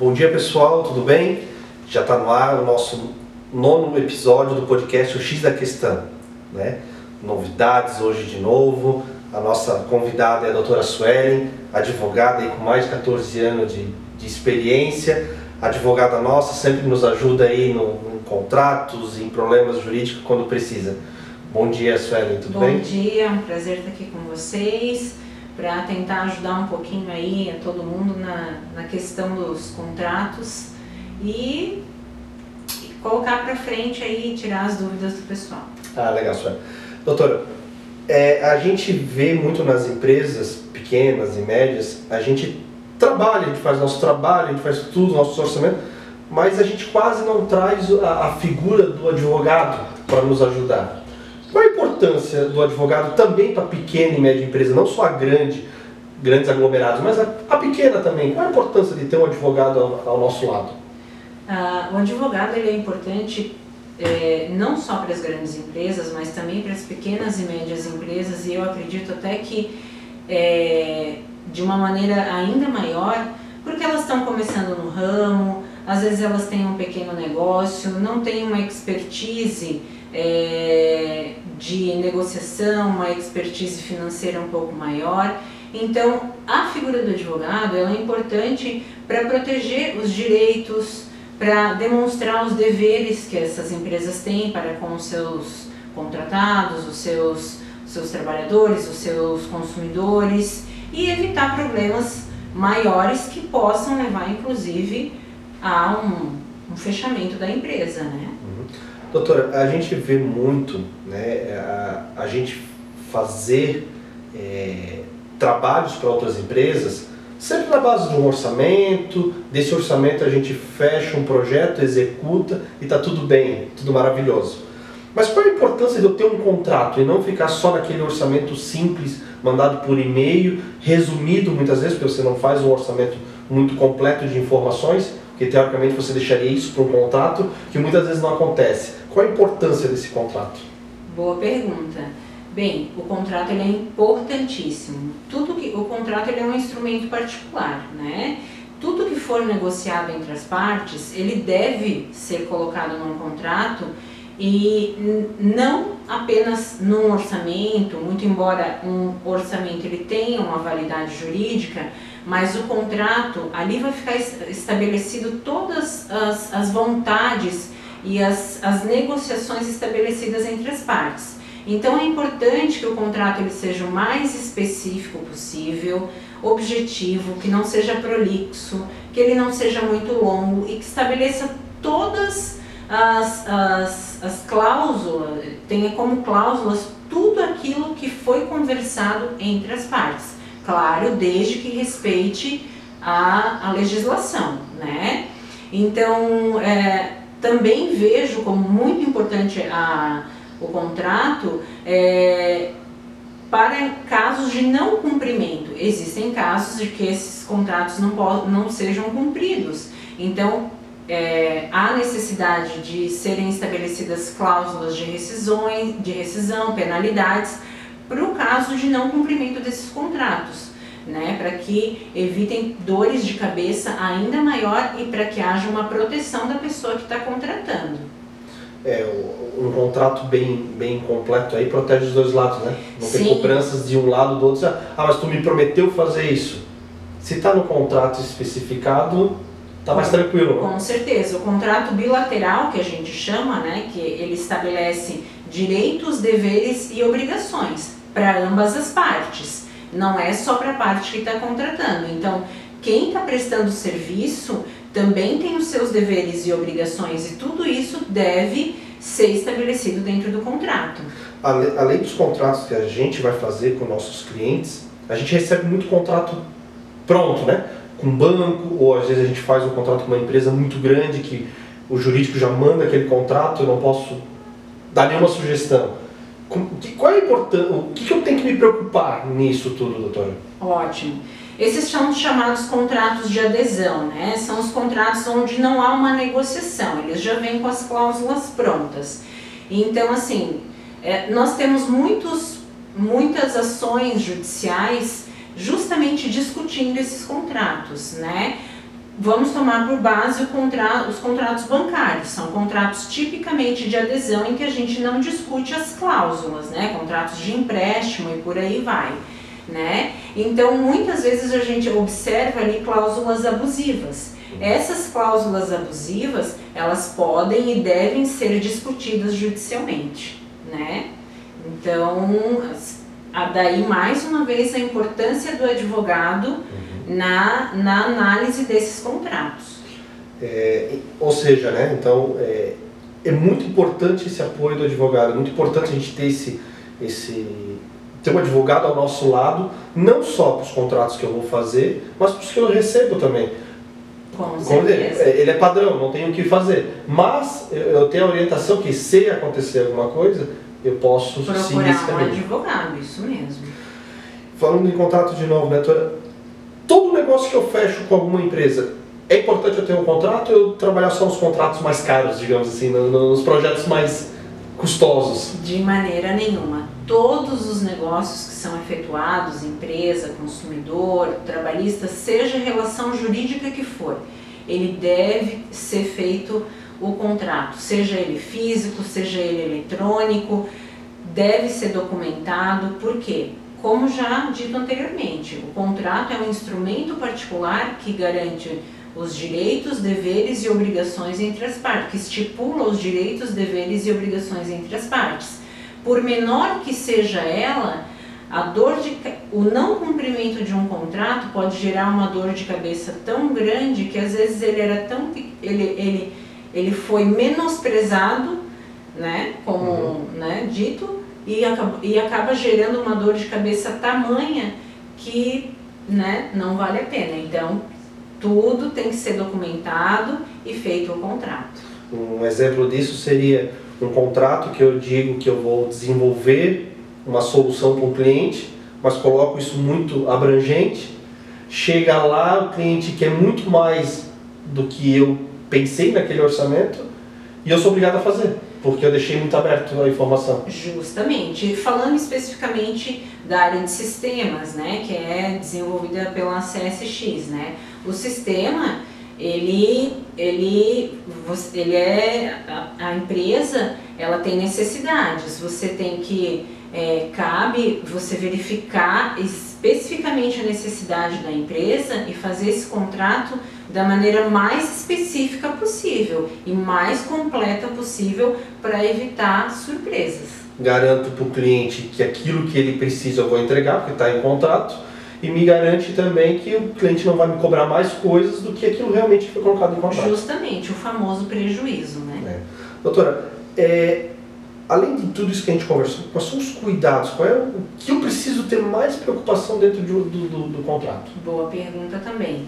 Bom dia pessoal, tudo bem? Já está no ar o nosso nono episódio do podcast O X da Questão. Né? Novidades hoje de novo. A nossa convidada é a doutora Suelen, advogada aí com mais de 14 anos de, de experiência. Advogada nossa, sempre nos ajuda aí no, em contratos, em problemas jurídicos quando precisa. Bom dia, Suelen, tudo Bom bem? Bom dia, é um prazer estar aqui com vocês para tentar ajudar um pouquinho aí a todo mundo na, na questão dos contratos e, e colocar para frente aí tirar as dúvidas do pessoal. Ah, legal, Sueli. Doutora, é, a gente vê muito nas empresas pequenas e médias, a gente trabalha, a gente faz nosso trabalho, a gente faz tudo, nosso orçamento, mas a gente quase não traz a, a figura do advogado para nos ajudar. Importância do advogado também para pequena e média empresa, não só a grande, grandes aglomerados, mas a, a pequena também? Qual a importância de ter um advogado ao, ao nosso lado? Ah, o advogado ele é importante é, não só para as grandes empresas, mas também para as pequenas e médias empresas, e eu acredito até que é, de uma maneira ainda maior, porque elas estão começando no ramo, às vezes elas têm um pequeno negócio, não têm uma expertise é, de negociação, uma expertise financeira um pouco maior. Então, a figura do advogado é importante para proteger os direitos, para demonstrar os deveres que essas empresas têm para com os seus contratados, os seus, seus trabalhadores, os seus consumidores e evitar problemas maiores que possam levar, inclusive, a um, um fechamento da empresa, né? Doutora, a gente vê muito né, a, a gente fazer é, trabalhos para outras empresas, sempre na base de um orçamento, desse orçamento a gente fecha um projeto, executa e está tudo bem, tudo maravilhoso. Mas qual a importância de eu ter um contrato e não ficar só naquele orçamento simples, mandado por e-mail, resumido muitas vezes, porque você não faz um orçamento muito completo de informações, porque teoricamente você deixaria isso para um contrato, que muitas vezes não acontece. Qual a importância desse contrato? Boa pergunta. Bem, o contrato ele é importantíssimo. Tudo que o contrato ele é um instrumento particular, né? Tudo que for negociado entre as partes, ele deve ser colocado num contrato e não apenas num orçamento, muito embora um orçamento ele tenha uma validade jurídica, mas o contrato ali vai ficar estabelecido todas as, as vontades e as, as negociações estabelecidas entre as partes. Então é importante que o contrato ele seja o mais específico possível, objetivo, que não seja prolixo, que ele não seja muito longo e que estabeleça todas as, as, as cláusulas, tenha como cláusulas tudo aquilo que foi conversado entre as partes. Claro, desde que respeite a, a legislação, né? Então, é, também vejo como muito importante a, o contrato é, para casos de não cumprimento. Existem casos de que esses contratos não, não sejam cumpridos. Então, é, há necessidade de serem estabelecidas cláusulas de, rescisões, de rescisão, penalidades, para o caso de não cumprimento desses contratos né, para que evitem dores de cabeça ainda maior e para que haja uma proteção da pessoa que está contratando. É, um contrato bem, bem completo aí protege os dois lados, né? Não Sim. tem cobranças de um lado do outro. Ah, mas tu me prometeu fazer isso. Se está no contrato especificado, está mais tranquilo. Né? Com certeza. O contrato bilateral, que a gente chama, né, que ele estabelece direitos, deveres e obrigações para ambas as partes não é só para a parte que está contratando. Então, quem está prestando serviço também tem os seus deveres e obrigações e tudo isso deve ser estabelecido dentro do contrato. Além dos contratos que a gente vai fazer com nossos clientes, a gente recebe muito contrato pronto, né? Com banco, ou às vezes a gente faz um contrato com uma empresa muito grande que o jurídico já manda aquele contrato, eu não posso dar nenhuma sugestão. Qual é a importância, o que, eu tenho que me preocupar nisso tudo, doutora? Ótimo. Esses são os chamados contratos de adesão, né? São os contratos onde não há uma negociação, eles já vêm com as cláusulas prontas. Então, assim, é, nós temos muitos, muitas ações judiciais justamente discutindo esses contratos, né? Vamos tomar por base contra, os contratos bancários. São contratos tipicamente de adesão em que a gente não discute as cláusulas, né? Contratos de empréstimo e por aí vai. Né? Então, muitas vezes a gente observa ali cláusulas abusivas. Essas cláusulas abusivas, elas podem e devem ser discutidas judicialmente, né? Então, daí mais uma vez a importância do advogado uhum. Na, na análise desses contratos. É, ou seja, né, então é, é muito importante esse apoio do advogado, é muito importante a gente ter esse, esse ter um advogado ao nosso lado, não só para os contratos que eu vou fazer, mas para os que eu recebo também. Com certeza. Ele, ele é padrão, não tenho o que fazer. Mas eu tenho a orientação que se acontecer alguma coisa, eu posso Procurar seguir esse caminho. um advogado, isso mesmo. Falando em contrato de novo, né, todo negócio que eu fecho com alguma empresa, é importante eu ter um contrato ou eu trabalhar só nos contratos mais caros, digamos assim, nos projetos mais custosos? De maneira nenhuma. Todos os negócios que são efetuados, empresa, consumidor, trabalhista, seja relação jurídica que for, ele deve ser feito o contrato, seja ele físico, seja ele eletrônico, deve ser documentado, porque, como já dito anteriormente, o contrato é um instrumento particular que garante os direitos, deveres e obrigações entre as partes, que estipula os direitos, deveres e obrigações entre as partes. Por menor que seja ela, a dor de o não cumprimento de um contrato pode gerar uma dor de cabeça tão grande que às vezes ele era tão ele, ele ele foi menosprezado, né, como uhum. né, dito, e acaba, e acaba gerando uma dor de cabeça tamanha que né, não vale a pena. Então, tudo tem que ser documentado e feito o contrato. Um exemplo disso seria um contrato que eu digo que eu vou desenvolver uma solução para o cliente, mas coloco isso muito abrangente. Chega lá, o cliente quer muito mais do que eu pensei naquele orçamento e eu sou obrigado a fazer, porque eu deixei muito aberto a informação. Justamente. Falando especificamente da área de sistemas, né, que é desenvolvida pela CSX, né? O sistema, ele, ele, ele é a, empresa, ela tem necessidades. Você tem que é, cabe você verificar especificamente a necessidade da empresa e fazer esse contrato da maneira mais específica possível e mais completa possível para evitar surpresas. Garanto para o cliente que aquilo que ele precisa eu vou entregar, porque está em contrato, e me garante também que o cliente não vai me cobrar mais coisas do que aquilo realmente foi colocado em contrato. Justamente, o famoso prejuízo, né? É. Doutora, é, além de tudo isso que a gente conversou, quais são os cuidados? Qual é o que eu preciso ter mais preocupação dentro do, do, do, do contrato? Boa pergunta também.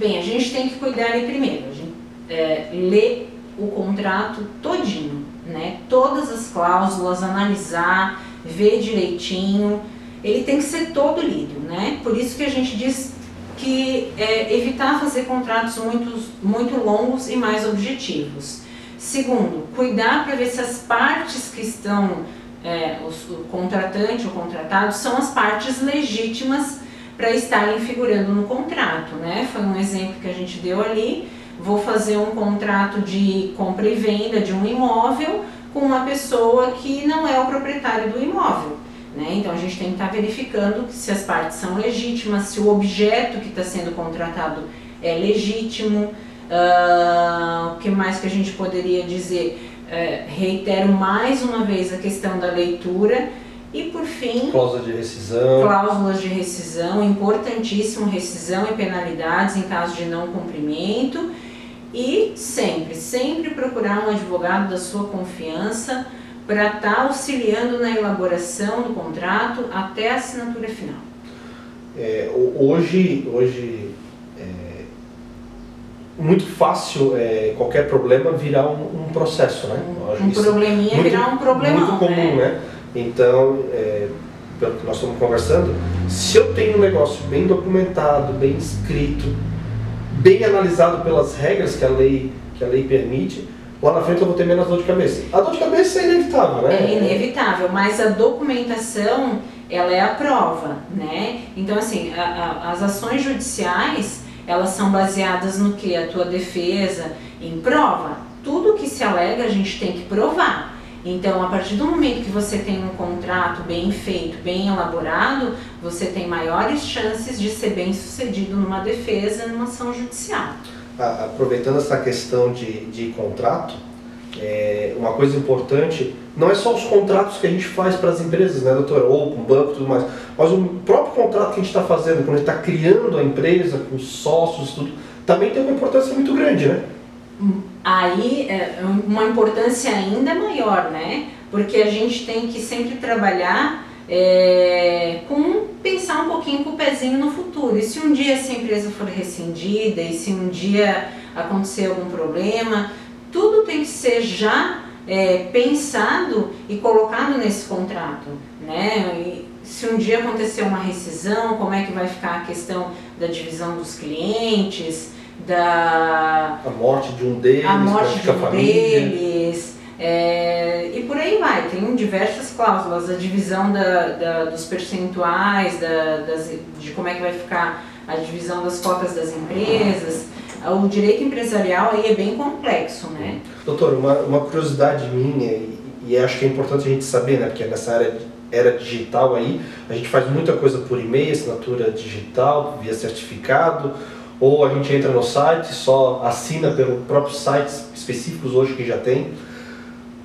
Bem, a gente tem que cuidar aí primeiro, a gente é, ler o contrato todinho, né? Todas as cláusulas, analisar, ver direitinho. Ele tem que ser todo lido, né? Por isso que a gente diz que é, evitar fazer contratos muito, muito longos e mais objetivos. Segundo, cuidar para ver se as partes que estão, é, os, o contratante ou contratado, são as partes legítimas para estarem figurando no contrato, né? Foi um exemplo que a gente deu ali. Vou fazer um contrato de compra e venda de um imóvel com uma pessoa que não é o proprietário do imóvel. Né? Então a gente tem que estar tá verificando se as partes são legítimas, se o objeto que está sendo contratado é legítimo. Uh, o que mais que a gente poderia dizer? Uh, reitero mais uma vez a questão da leitura e por fim, cláusula de rescisão. Cláusulas de rescisão, importantíssimo, rescisão e penalidades em caso de não cumprimento. E sempre, sempre procurar um advogado da sua confiança para estar tá auxiliando na elaboração do contrato até a assinatura final. É, hoje, hoje é muito fácil é, qualquer problema virar um, um processo, né? Um, um probleminha muito, virar um problemão. Muito comum, né? né? Então, é, pelo que nós estamos conversando, se eu tenho um negócio bem documentado, bem escrito, bem analisado pelas regras que a lei, que a lei permite, lá na frente eu vou ter menos dor de cabeça. A dor de cabeça é inevitável, né? É inevitável, mas a documentação, ela é a prova, né? Então, assim, a, a, as ações judiciais, elas são baseadas no que? A tua defesa em prova. Tudo que se alega a gente tem que provar. Então, a partir do momento que você tem um contrato bem feito, bem elaborado, você tem maiores chances de ser bem sucedido numa defesa, numa ação judicial. Aproveitando essa questão de, de contrato, é, uma coisa importante, não é só os contratos que a gente faz para as empresas, né, doutora? Ou com o banco e tudo mais, mas o próprio contrato que a gente está fazendo, quando a gente está criando a empresa, com sócios, tudo, também tem uma importância muito grande, né? Aí, é, uma importância ainda maior, né? Porque a gente tem que sempre trabalhar é, com pensar um pouquinho com o pezinho no futuro. E se um dia essa empresa for rescindida, e se um dia acontecer algum problema, tudo tem que ser já é, pensado e colocado nesse contrato, né? E se um dia acontecer uma rescisão, como é que vai ficar a questão da divisão dos clientes, da a morte de um deles, a morte de um deles, é, e por aí vai. Tem diversas cláusulas, a divisão da, da dos percentuais, da, das, de como é que vai ficar a divisão das cotas das empresas. O direito empresarial aí é bem complexo, né? Doutor, uma, uma curiosidade minha, e, e acho que é importante a gente saber, né, porque nessa área era digital aí, a gente faz muita coisa por e-mail, assinatura digital, via certificado, ou a gente entra no site, só assina pelo próprio sites específicos hoje que já tem.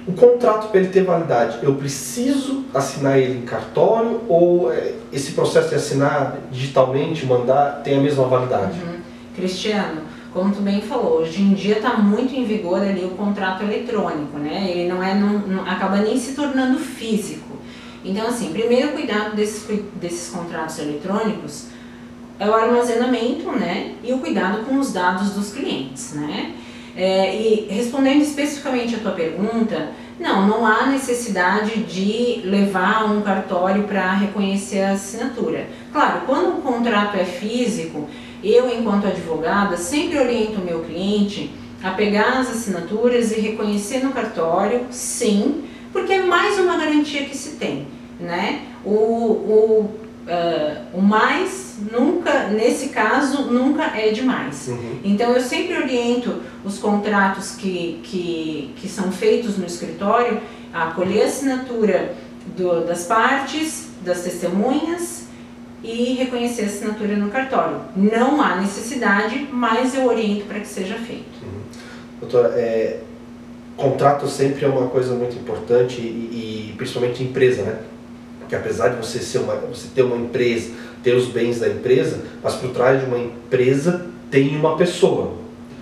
O contrato para ele ter validade, eu preciso assinar ele em cartório ou é, esse processo de assinar digitalmente, mandar, tem a mesma validade? Uhum. Cristiano, como tu bem falou, hoje em dia está muito em vigor ali o contrato eletrônico, né? Ele não é, não, não, acaba nem se tornando físico. Então, assim, primeiro cuidado desses, desses contratos eletrônicos é o armazenamento, né? E o cuidado com os dados dos clientes, né? É, e respondendo especificamente a tua pergunta, não, não há necessidade de levar um cartório para reconhecer a assinatura. Claro, quando o contrato é físico, eu, enquanto advogada, sempre oriento o meu cliente a pegar as assinaturas e reconhecer no cartório, sim, porque é mais uma garantia que se tem, né? O, o, uh, o mais nunca, nesse caso, nunca é demais. Uhum. Então eu sempre oriento os contratos que, que, que são feitos no escritório a colher a assinatura do, das partes, das testemunhas e reconhecer a assinatura no cartório. Não há necessidade, mas eu oriento para que seja feito. Uhum. Doutora, é, contrato sempre é uma coisa muito importante e, e principalmente empresa, né? Porque apesar de você ser uma, você ter uma empresa, ter os bens da empresa, mas por trás de uma empresa tem uma pessoa.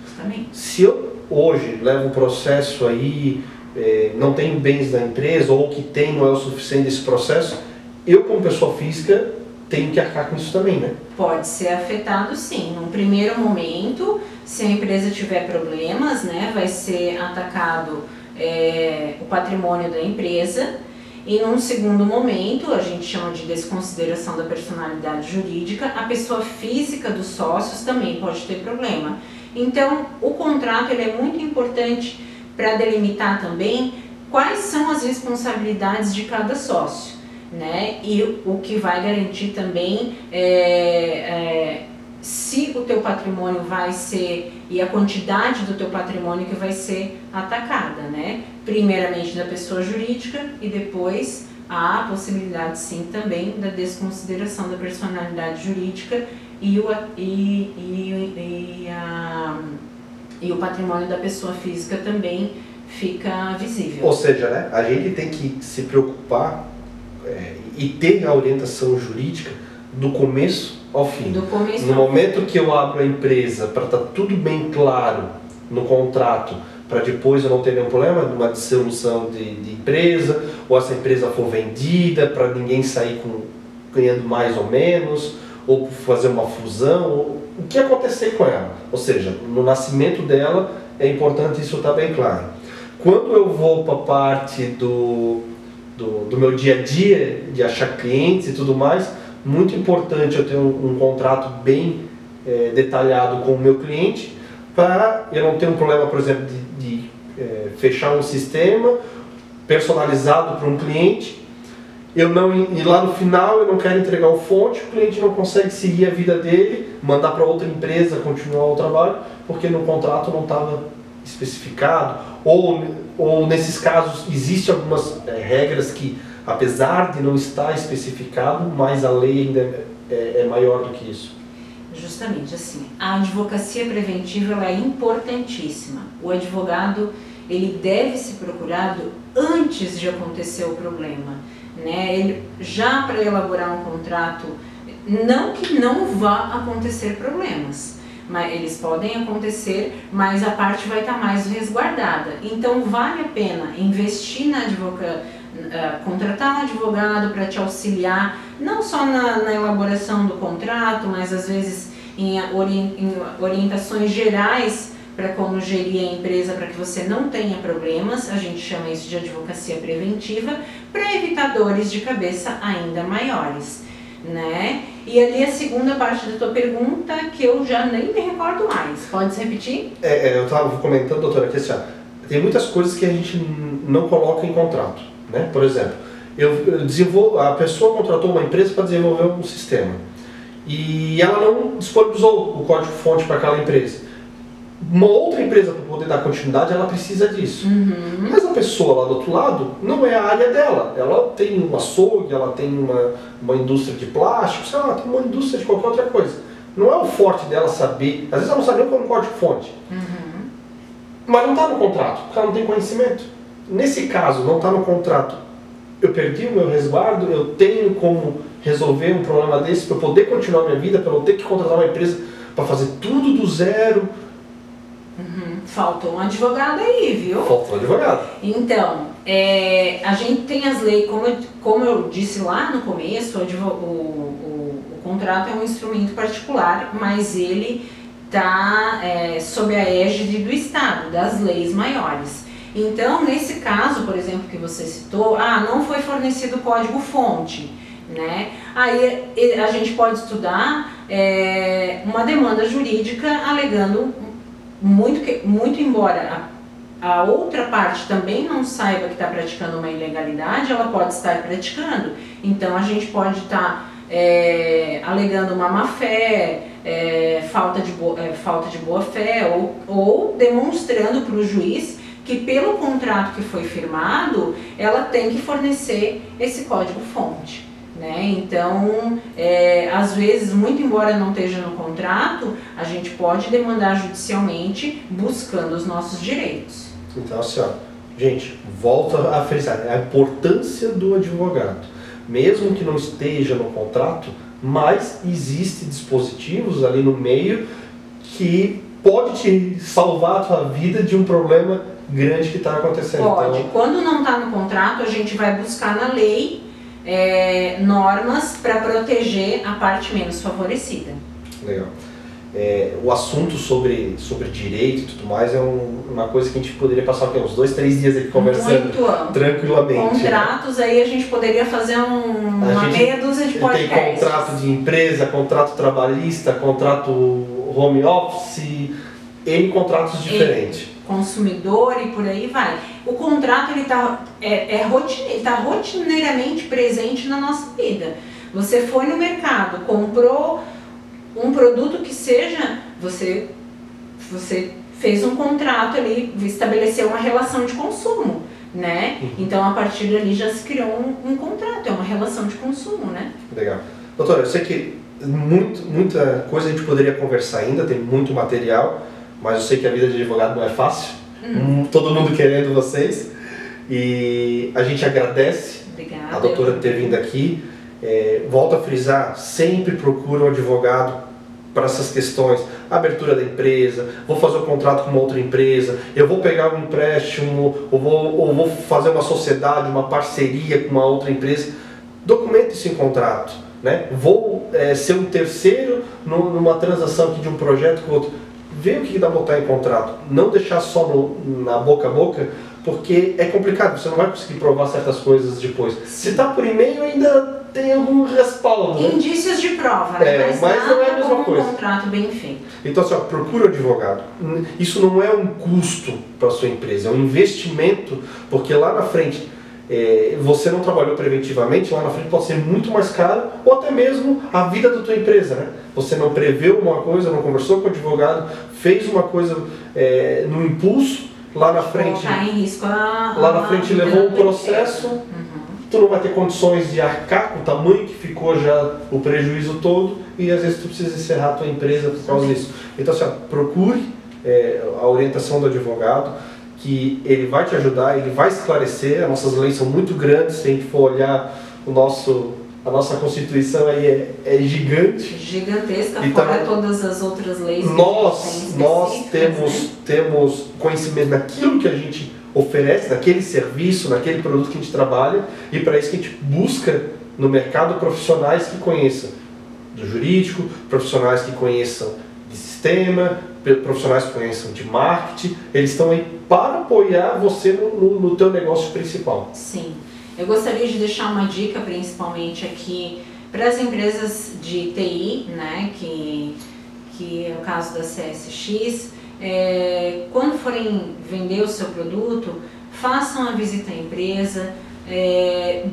Justamente. Se eu hoje levo um processo aí, é, não tenho bens da empresa ou que tem não é o suficiente esse processo, eu como pessoa física tem que arcar com isso também, né? Pode ser afetado sim. Num primeiro momento, se a empresa tiver problemas, né, vai ser atacado é, o patrimônio da empresa. E num segundo momento, a gente chama de desconsideração da personalidade jurídica, a pessoa física dos sócios também pode ter problema. Então, o contrato ele é muito importante para delimitar também quais são as responsabilidades de cada sócio né? E o que vai garantir também é, é, se o teu patrimônio vai ser e a quantidade do teu patrimônio que vai ser atacada, né? Primeiramente da pessoa jurídica e depois há a possibilidade sim também da desconsideração da personalidade jurídica e o, e, e, e, a, e o patrimônio da pessoa física também fica visível. Ou seja, né, a gente tem que se preocupar é, e ter a orientação jurídica do começo ao fim. Do começo no momento que eu abro a empresa para estar tá tudo bem claro no contrato, para depois eu não ter nenhum problema de uma dissolução de, de empresa, ou essa empresa for vendida, para ninguém sair com, ganhando mais ou menos, ou fazer uma fusão, ou, o que acontecer com ela. Ou seja, no nascimento dela é importante isso estar tá bem claro. Quando eu vou para a parte do do, do meu dia a dia, de achar clientes e tudo mais, muito importante eu ter um, um contrato bem é, detalhado com o meu cliente para eu não ter um problema, por exemplo, de, de é, fechar um sistema personalizado para um cliente eu não e lá no final eu não quero entregar o fonte, o cliente não consegue seguir a vida dele, mandar para outra empresa continuar o trabalho, porque no contrato não estava especificado, ou, ou nesses casos existem algumas é, regras que, apesar de não estar especificado, mas a lei ainda é, é, maior do que isso. Justamente assim, a advocacia preventiva é importantíssima. O advogado ele deve ser procurado antes de acontecer o problema, né? Ele já para elaborar um contrato, não que não vá acontecer problemas, mas eles podem acontecer, mas a parte vai estar mais resguardada. Então vale a pena investir na advocacia, uh, contratar um advogado para te auxiliar, não só na, na, elaboração do contrato, mas às vezes em, ori em orientações gerais para como gerir a empresa para que você não tenha problemas, a gente chama isso de advocacia preventiva, para evitar dores de cabeça ainda maiores né? E ali a segunda parte da tua pergunta, que eu já nem me recordo mais. Pode repetir? É, é eu estava comentando, doutora, que assim, tem muitas coisas que a gente não coloca em contrato, né? Por exemplo, eu desenvolvo, a pessoa contratou uma empresa para desenvolver um sistema e ela não disponibilizou o código-fonte para aquela empresa uma outra empresa para poder dar continuidade, ela precisa disso. Uhum. Mas a pessoa lá do outro lado não é a área dela. Ela tem uma açougue, ela tem uma, uma indústria de plástico, sei lá, tem uma indústria de qualquer outra coisa. Não é o forte dela saber, às vezes ela não sabe nem qual é o código-fonte. Uhum. Mas não está no contrato, porque ela não tem conhecimento. Nesse caso, não está no contrato. Eu perdi o meu resguardo, eu tenho como resolver um problema desse para eu poder continuar minha vida, para eu não ter que contratar uma empresa para fazer tudo do zero Uhum. Faltou um advogado aí, viu? Faltou um advogado. Então, é, a gente tem as leis, como eu, como eu disse lá no começo, o, o, o, o contrato é um instrumento particular, mas ele está é, sob a égide do Estado, das leis maiores. Então, nesse caso, por exemplo, que você citou, ah, não foi fornecido código-fonte. Né? Aí a gente pode estudar é, uma demanda jurídica alegando muito, muito embora a, a outra parte também não saiba que está praticando uma ilegalidade, ela pode estar praticando. Então a gente pode estar tá, é, alegando uma má fé, é, falta, de bo, é, falta de boa fé, ou, ou demonstrando para o juiz que pelo contrato que foi firmado, ela tem que fornecer esse código fonte. Né? Então, é, às vezes, muito embora não esteja no contrato, a gente pode demandar judicialmente buscando os nossos direitos. Então, assim, ó, gente, volta a frisar a importância do advogado. Mesmo que não esteja no contrato, mas existe dispositivos ali no meio que pode te salvar a tua vida de um problema grande que está acontecendo. Pode. Então... Quando não está no contrato, a gente vai buscar na lei é, normas para proteger a parte menos favorecida. Legal. É, o assunto sobre, sobre direito e tudo mais é um, uma coisa que a gente poderia passar aqui, uns dois, três dias aqui conversando tranquilamente. Né? Contratos, né? aí a gente poderia fazer um, uma meia dúzia de podcasts. Tem contrato de empresa, contrato trabalhista, contrato home office, N contratos diferentes consumidor e por aí vai. O contrato ele está é, é rotine, tá rotineiramente presente na nossa vida. Você foi no mercado, comprou um produto que seja, você, você fez um contrato ali, estabeleceu uma relação de consumo, né? Uhum. Então a partir dali já se criou um, um, contrato, é uma relação de consumo, né? Legal. Doutora, eu sei que muito, muita coisa a gente poderia conversar ainda, tem muito material mas eu sei que a vida de advogado não é fácil. Hum. Todo mundo querendo vocês. E a gente agradece Obrigada. a doutora ter vindo aqui. É, volto a frisar, sempre procura um advogado para essas questões, abertura da empresa, vou fazer um contrato com uma outra empresa, eu vou pegar um empréstimo, ou vou, ou vou fazer uma sociedade, uma parceria com uma outra empresa. Documente isso em contrato. Né? Vou é, ser um terceiro numa transação aqui de um projeto com outro ver o que dá para botar em contrato, não deixar só no, na boca a boca, porque é complicado, você não vai conseguir provar certas coisas depois. Se está por e-mail, ainda tem algum respaldo. Né? Indícios de prova, né? é, mas, mas não é a mesma coisa. um contrato bem feito. Então, assim, ó, procura um advogado. Isso não é um custo para a sua empresa, é um investimento, porque lá na frente é, você não trabalhou preventivamente, lá na frente pode ser muito mais caro, ou até mesmo a vida da tua empresa, né? Você não preveu uma coisa, não conversou com o advogado, fez uma coisa é, no impulso, lá na frente. Colocar em risco a, lá na a frente vida levou um processo. Uhum. tu não vai ter condições de arcar com o tamanho que ficou já o prejuízo todo e às vezes tu precisa encerrar a tua empresa por causa disso. Então, assim, ó, procure é, a orientação do advogado, que ele vai te ajudar, ele vai esclarecer. As nossas leis são muito grandes, se a gente for olhar o nosso, a nossa Constituição aí é, é gigante. Gigantesca, Então, fora todas as outras leis. Nós, nós específicas, temos, né? temos conhecimento daquilo que a gente oferece, daquele serviço, daquele produto que a gente trabalha, e para isso que a gente busca no mercado profissionais que conheçam do jurídico, profissionais que conheçam sistema, profissionais que conheçam de marketing, eles estão aí para apoiar você no, no, no teu negócio principal. Sim. Eu gostaria de deixar uma dica, principalmente aqui, para as empresas de TI, né, que, que é o caso da CSX. É, quando forem vender o seu produto, façam a visita à empresa, é,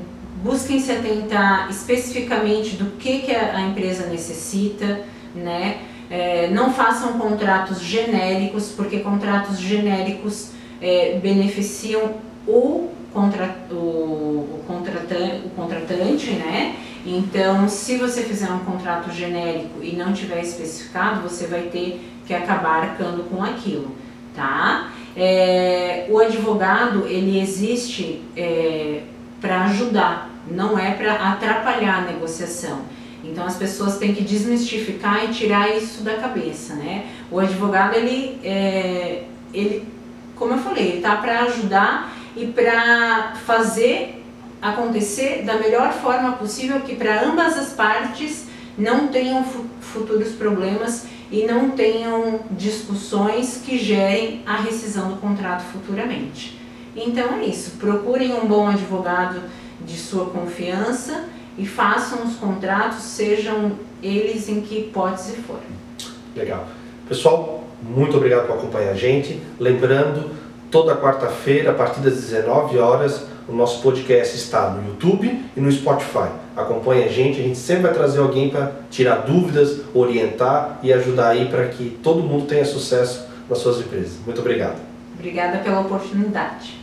busquem se atentar especificamente do que, que a empresa necessita, né? É, não façam contratos genéricos, porque contratos genéricos é, beneficiam o, contra, o, o, contratante, o contratante, né? Então, se você fizer um contrato genérico e não tiver especificado, você vai ter que acabar arcando com aquilo, tá? É, o advogado, ele existe é, para ajudar, não é para atrapalhar a negociação. Então as pessoas têm que desmistificar e tirar isso da cabeça, né? O advogado ele, é, ele como eu falei, ele está para ajudar e para fazer acontecer da melhor forma possível que para ambas as partes não tenham fu- futuros problemas e não tenham discussões que gerem a rescisão do contrato futuramente. Então é isso, procurem um bom advogado de sua confiança e façam os contratos, sejam eles em que hipótese for. Legal. Pessoal, muito obrigado por acompanhar a gente. Lembrando, toda quarta-feira, a partir das 19 horas, o nosso podcast está no YouTube e no Spotify. Acompanhe a gente, a gente sempre vai trazer alguém para tirar dúvidas, orientar e ajudar aí para que todo mundo tenha sucesso nas suas empresas. Muito obrigado. Obrigada pela oportunidade.